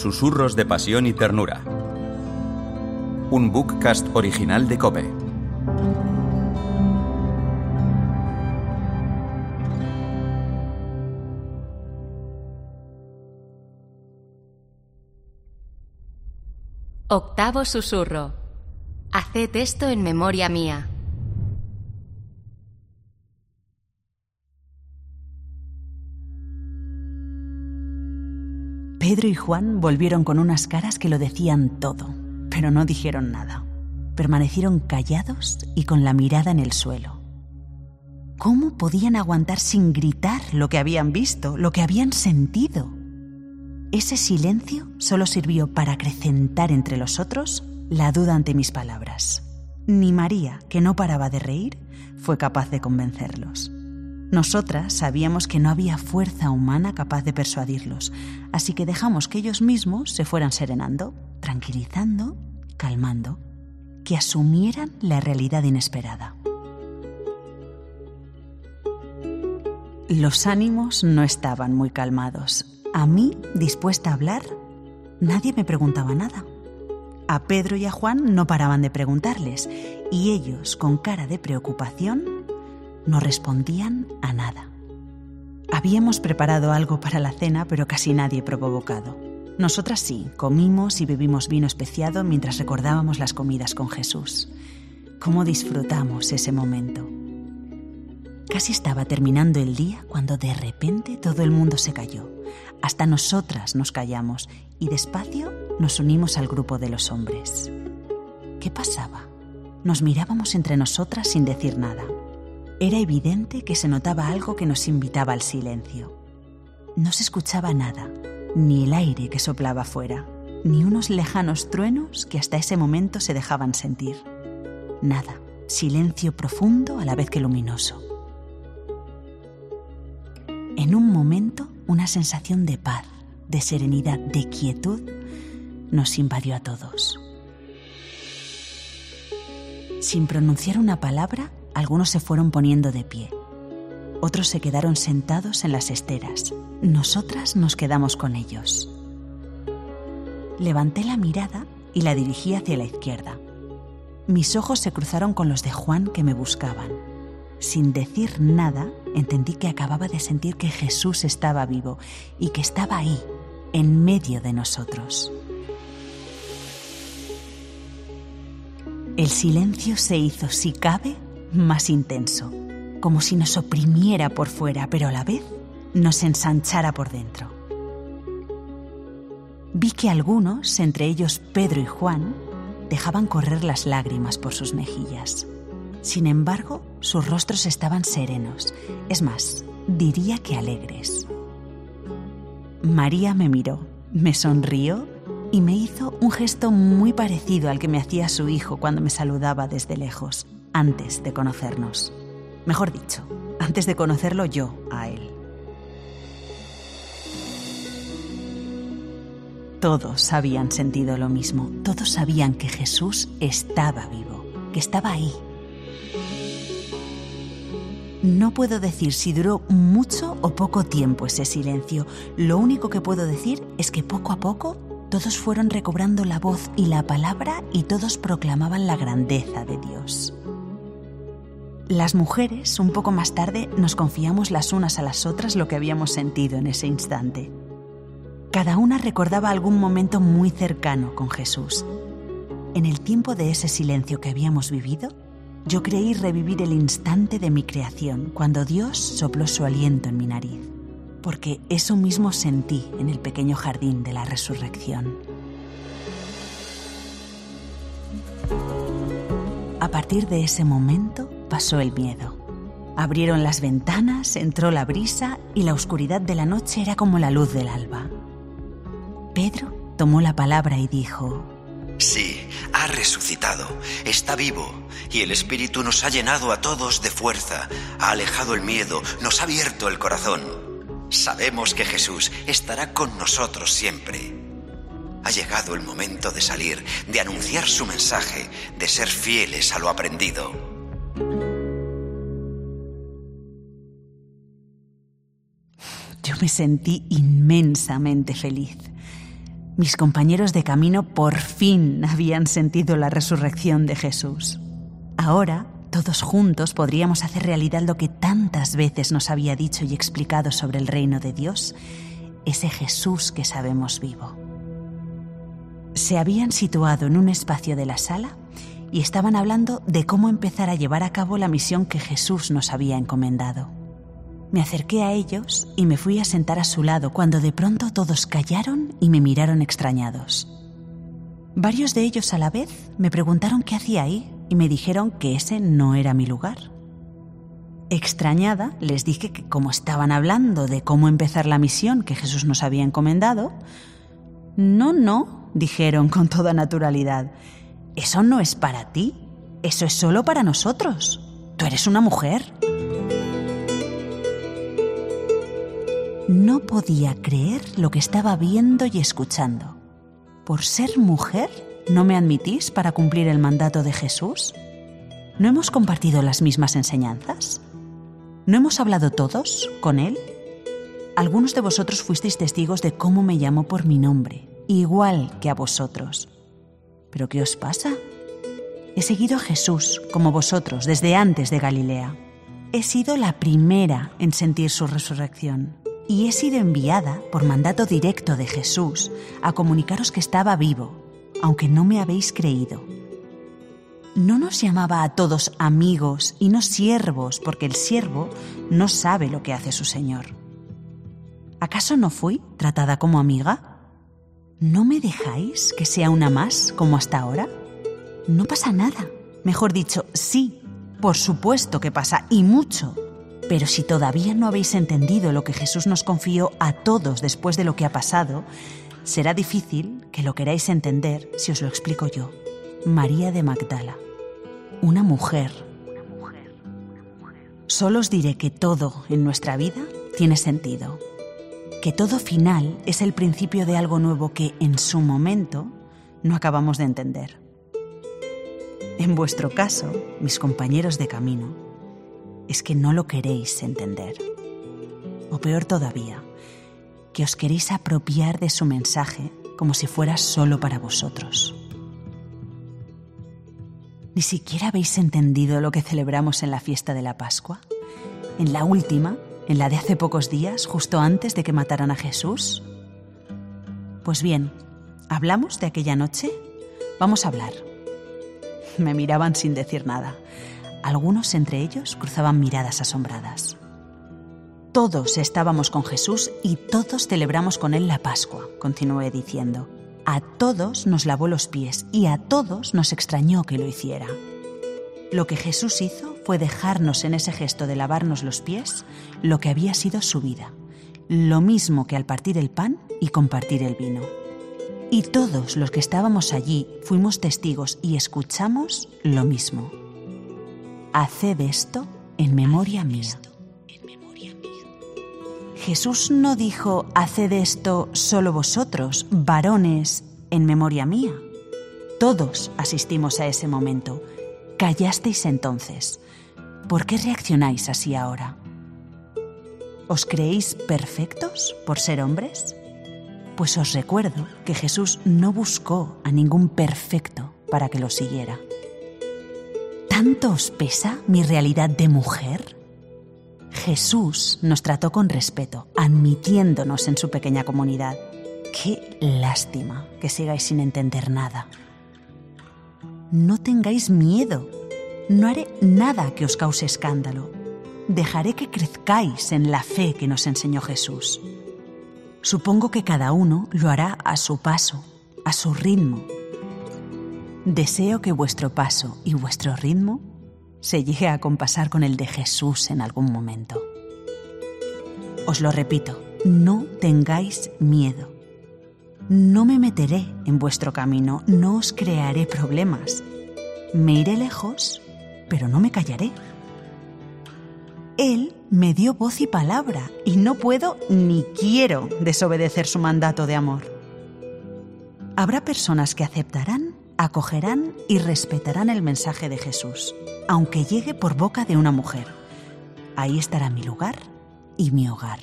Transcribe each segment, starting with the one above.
Susurros de Pasión y Ternura. Un bookcast original de Cope. Octavo susurro. Haced esto en memoria mía. Pedro y Juan volvieron con unas caras que lo decían todo, pero no dijeron nada. Permanecieron callados y con la mirada en el suelo. ¿Cómo podían aguantar sin gritar lo que habían visto, lo que habían sentido? Ese silencio solo sirvió para acrecentar entre los otros la duda ante mis palabras. Ni María, que no paraba de reír, fue capaz de convencerlos. Nosotras sabíamos que no había fuerza humana capaz de persuadirlos, así que dejamos que ellos mismos se fueran serenando, tranquilizando, calmando, que asumieran la realidad inesperada. Los ánimos no estaban muy calmados. A mí, dispuesta a hablar, nadie me preguntaba nada. A Pedro y a Juan no paraban de preguntarles, y ellos, con cara de preocupación, no respondían a nada. Habíamos preparado algo para la cena, pero casi nadie probó bocado. Nosotras sí, comimos y bebimos vino especiado mientras recordábamos las comidas con Jesús. ¿Cómo disfrutamos ese momento? Casi estaba terminando el día cuando de repente todo el mundo se cayó. Hasta nosotras nos callamos y despacio nos unimos al grupo de los hombres. ¿Qué pasaba? Nos mirábamos entre nosotras sin decir nada. Era evidente que se notaba algo que nos invitaba al silencio. No se escuchaba nada, ni el aire que soplaba fuera, ni unos lejanos truenos que hasta ese momento se dejaban sentir. Nada, silencio profundo a la vez que luminoso. En un momento, una sensación de paz, de serenidad, de quietud nos invadió a todos. Sin pronunciar una palabra, algunos se fueron poniendo de pie. Otros se quedaron sentados en las esteras. Nosotras nos quedamos con ellos. Levanté la mirada y la dirigí hacia la izquierda. Mis ojos se cruzaron con los de Juan que me buscaban. Sin decir nada, entendí que acababa de sentir que Jesús estaba vivo y que estaba ahí, en medio de nosotros. El silencio se hizo, si cabe, más intenso, como si nos oprimiera por fuera, pero a la vez nos ensanchara por dentro. Vi que algunos, entre ellos Pedro y Juan, dejaban correr las lágrimas por sus mejillas. Sin embargo, sus rostros estaban serenos, es más, diría que alegres. María me miró, me sonrió y me hizo un gesto muy parecido al que me hacía su hijo cuando me saludaba desde lejos antes de conocernos. Mejor dicho, antes de conocerlo yo a él. Todos habían sentido lo mismo, todos sabían que Jesús estaba vivo, que estaba ahí. No puedo decir si duró mucho o poco tiempo ese silencio, lo único que puedo decir es que poco a poco todos fueron recobrando la voz y la palabra y todos proclamaban la grandeza de Dios. Las mujeres, un poco más tarde, nos confiamos las unas a las otras lo que habíamos sentido en ese instante. Cada una recordaba algún momento muy cercano con Jesús. En el tiempo de ese silencio que habíamos vivido, yo creí revivir el instante de mi creación, cuando Dios sopló su aliento en mi nariz, porque eso mismo sentí en el pequeño jardín de la resurrección. A partir de ese momento, pasó el miedo. Abrieron las ventanas, entró la brisa y la oscuridad de la noche era como la luz del alba. Pedro tomó la palabra y dijo, Sí, ha resucitado, está vivo, y el Espíritu nos ha llenado a todos de fuerza, ha alejado el miedo, nos ha abierto el corazón. Sabemos que Jesús estará con nosotros siempre. Ha llegado el momento de salir, de anunciar su mensaje, de ser fieles a lo aprendido. Yo me sentí inmensamente feliz. mis compañeros de camino por fin habían sentido la resurrección de Jesús. Ahora, todos juntos podríamos hacer realidad lo que tantas veces nos había dicho y explicado sobre el reino de Dios, ese Jesús que sabemos vivo. Se habían situado en un espacio de la sala y estaban hablando de cómo empezar a llevar a cabo la misión que Jesús nos había encomendado. Me acerqué a ellos y me fui a sentar a su lado cuando de pronto todos callaron y me miraron extrañados. Varios de ellos a la vez me preguntaron qué hacía ahí y me dijeron que ese no era mi lugar. Extrañada, les dije que como estaban hablando de cómo empezar la misión que Jesús nos había encomendado, no, no, dijeron con toda naturalidad, eso no es para ti, eso es solo para nosotros. Tú eres una mujer. No podía creer lo que estaba viendo y escuchando. ¿Por ser mujer no me admitís para cumplir el mandato de Jesús? ¿No hemos compartido las mismas enseñanzas? ¿No hemos hablado todos con Él? Algunos de vosotros fuisteis testigos de cómo me llamó por mi nombre, igual que a vosotros. ¿Pero qué os pasa? He seguido a Jesús, como vosotros, desde antes de Galilea. He sido la primera en sentir su resurrección y he sido enviada por mandato directo de Jesús a comunicaros que estaba vivo, aunque no me habéis creído. No nos llamaba a todos amigos y no siervos, porque el siervo no sabe lo que hace su Señor. ¿Acaso no fui tratada como amiga? ¿No me dejáis que sea una más como hasta ahora? No pasa nada. Mejor dicho, sí, por supuesto que pasa, y mucho. Pero si todavía no habéis entendido lo que Jesús nos confió a todos después de lo que ha pasado, será difícil que lo queráis entender si os lo explico yo. María de Magdala, una mujer. Solo os diré que todo en nuestra vida tiene sentido, que todo final es el principio de algo nuevo que en su momento no acabamos de entender. En vuestro caso, mis compañeros de camino, es que no lo queréis entender. O peor todavía, que os queréis apropiar de su mensaje como si fuera solo para vosotros. ¿Ni siquiera habéis entendido lo que celebramos en la fiesta de la Pascua? En la última, en la de hace pocos días, justo antes de que mataran a Jesús. Pues bien, ¿hablamos de aquella noche? Vamos a hablar. Me miraban sin decir nada. Algunos entre ellos cruzaban miradas asombradas. Todos estábamos con Jesús y todos celebramos con Él la Pascua, continué diciendo. A todos nos lavó los pies y a todos nos extrañó que lo hiciera. Lo que Jesús hizo fue dejarnos en ese gesto de lavarnos los pies lo que había sido su vida, lo mismo que al partir el pan y compartir el vino. Y todos los que estábamos allí fuimos testigos y escuchamos lo mismo. Haced esto en memoria mía. Jesús no dijo, haced esto solo vosotros, varones, en memoria mía. Todos asistimos a ese momento. Callasteis entonces. ¿Por qué reaccionáis así ahora? ¿Os creéis perfectos por ser hombres? Pues os recuerdo que Jesús no buscó a ningún perfecto para que lo siguiera. ¿Tanto os pesa mi realidad de mujer? Jesús nos trató con respeto, admitiéndonos en su pequeña comunidad. Qué lástima que sigáis sin entender nada. No tengáis miedo. No haré nada que os cause escándalo. Dejaré que crezcáis en la fe que nos enseñó Jesús. Supongo que cada uno lo hará a su paso, a su ritmo, Deseo que vuestro paso y vuestro ritmo se llegue a compasar con el de Jesús en algún momento. Os lo repito, no tengáis miedo. No me meteré en vuestro camino, no os crearé problemas. Me iré lejos, pero no me callaré. Él me dio voz y palabra y no puedo ni quiero desobedecer su mandato de amor. Habrá personas que aceptarán acogerán y respetarán el mensaje de Jesús, aunque llegue por boca de una mujer. Ahí estará mi lugar y mi hogar.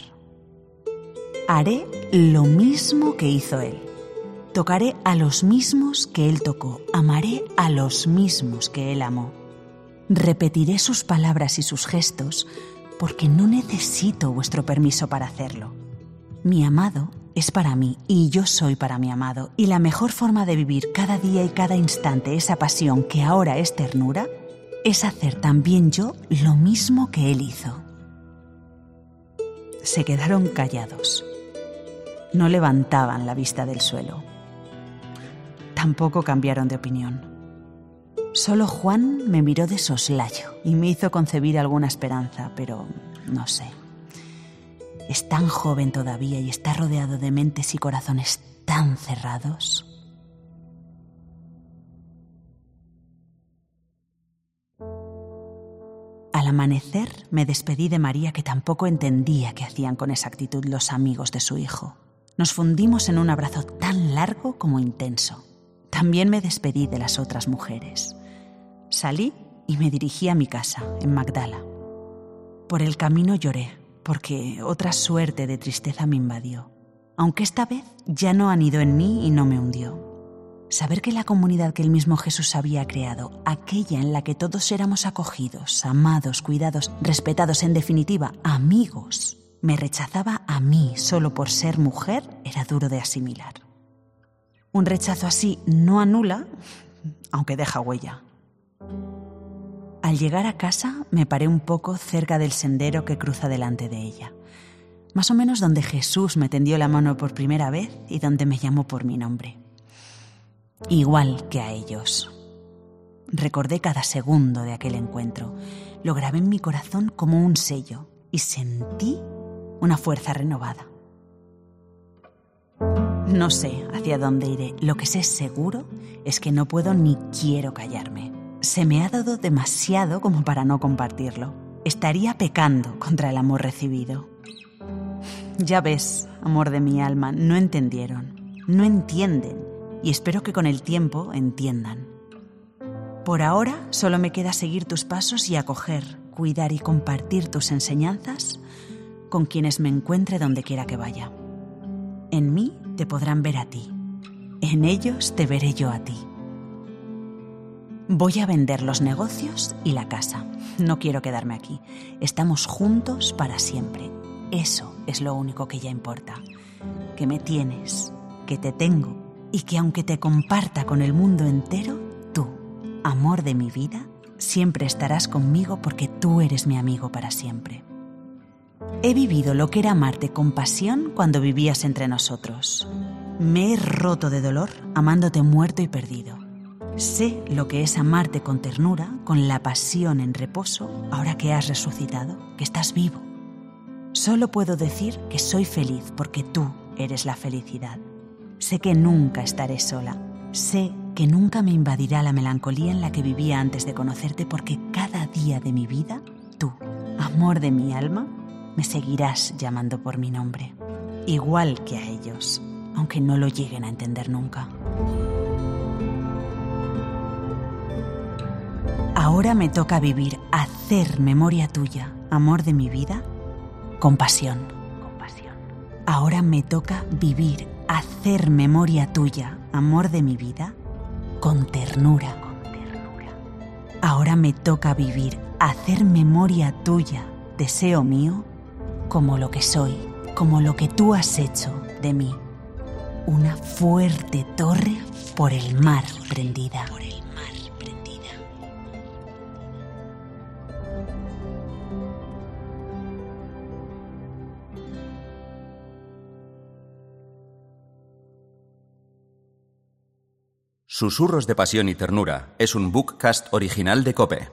Haré lo mismo que hizo Él. Tocaré a los mismos que Él tocó, amaré a los mismos que Él amó. Repetiré sus palabras y sus gestos porque no necesito vuestro permiso para hacerlo. Mi amado es para mí y yo soy para mi amado, y la mejor forma de vivir cada día y cada instante esa pasión que ahora es ternura es hacer también yo lo mismo que Él hizo. Se quedaron callados. No levantaban la vista del suelo tampoco cambiaron de opinión. Solo Juan me miró de soslayo y me hizo concebir alguna esperanza, pero no sé. Es tan joven todavía y está rodeado de mentes y corazones tan cerrados. Al amanecer me despedí de María que tampoco entendía qué hacían con exactitud los amigos de su hijo. Nos fundimos en un abrazo tan largo como intenso. También me despedí de las otras mujeres. Salí y me dirigí a mi casa, en Magdala. Por el camino lloré, porque otra suerte de tristeza me invadió, aunque esta vez ya no anidó en mí y no me hundió. Saber que la comunidad que el mismo Jesús había creado, aquella en la que todos éramos acogidos, amados, cuidados, respetados, en definitiva, amigos, me rechazaba a mí solo por ser mujer, era duro de asimilar. Un rechazo así no anula, aunque deja huella. Al llegar a casa me paré un poco cerca del sendero que cruza delante de ella, más o menos donde Jesús me tendió la mano por primera vez y donde me llamó por mi nombre. Igual que a ellos. Recordé cada segundo de aquel encuentro, lo grabé en mi corazón como un sello y sentí una fuerza renovada. No sé hacia dónde iré. Lo que sé seguro es que no puedo ni quiero callarme. Se me ha dado demasiado como para no compartirlo. Estaría pecando contra el amor recibido. Ya ves, amor de mi alma, no entendieron, no entienden y espero que con el tiempo entiendan. Por ahora solo me queda seguir tus pasos y acoger, cuidar y compartir tus enseñanzas con quienes me encuentre donde quiera que vaya. En mí te podrán ver a ti. En ellos te veré yo a ti. Voy a vender los negocios y la casa. No quiero quedarme aquí. Estamos juntos para siempre. Eso es lo único que ya importa. Que me tienes, que te tengo y que aunque te comparta con el mundo entero, tú, amor de mi vida, siempre estarás conmigo porque tú eres mi amigo para siempre. He vivido lo que era amarte con pasión cuando vivías entre nosotros. Me he roto de dolor amándote muerto y perdido. Sé lo que es amarte con ternura, con la pasión en reposo, ahora que has resucitado, que estás vivo. Solo puedo decir que soy feliz porque tú eres la felicidad. Sé que nunca estaré sola. Sé que nunca me invadirá la melancolía en la que vivía antes de conocerte porque cada día de mi vida, tú, amor de mi alma, me seguirás llamando por mi nombre, igual que a ellos, aunque no lo lleguen a entender nunca. Ahora me toca vivir, hacer memoria tuya, amor de mi vida, compasión. compasión. Ahora me toca vivir, hacer memoria tuya, amor de mi vida, con ternura. con ternura. Ahora me toca vivir, hacer memoria tuya, deseo mío, como lo que soy, como lo que tú has hecho de mí. Una fuerte torre por el mar prendida. Susurros de Pasión y Ternura es un bookcast original de Cope.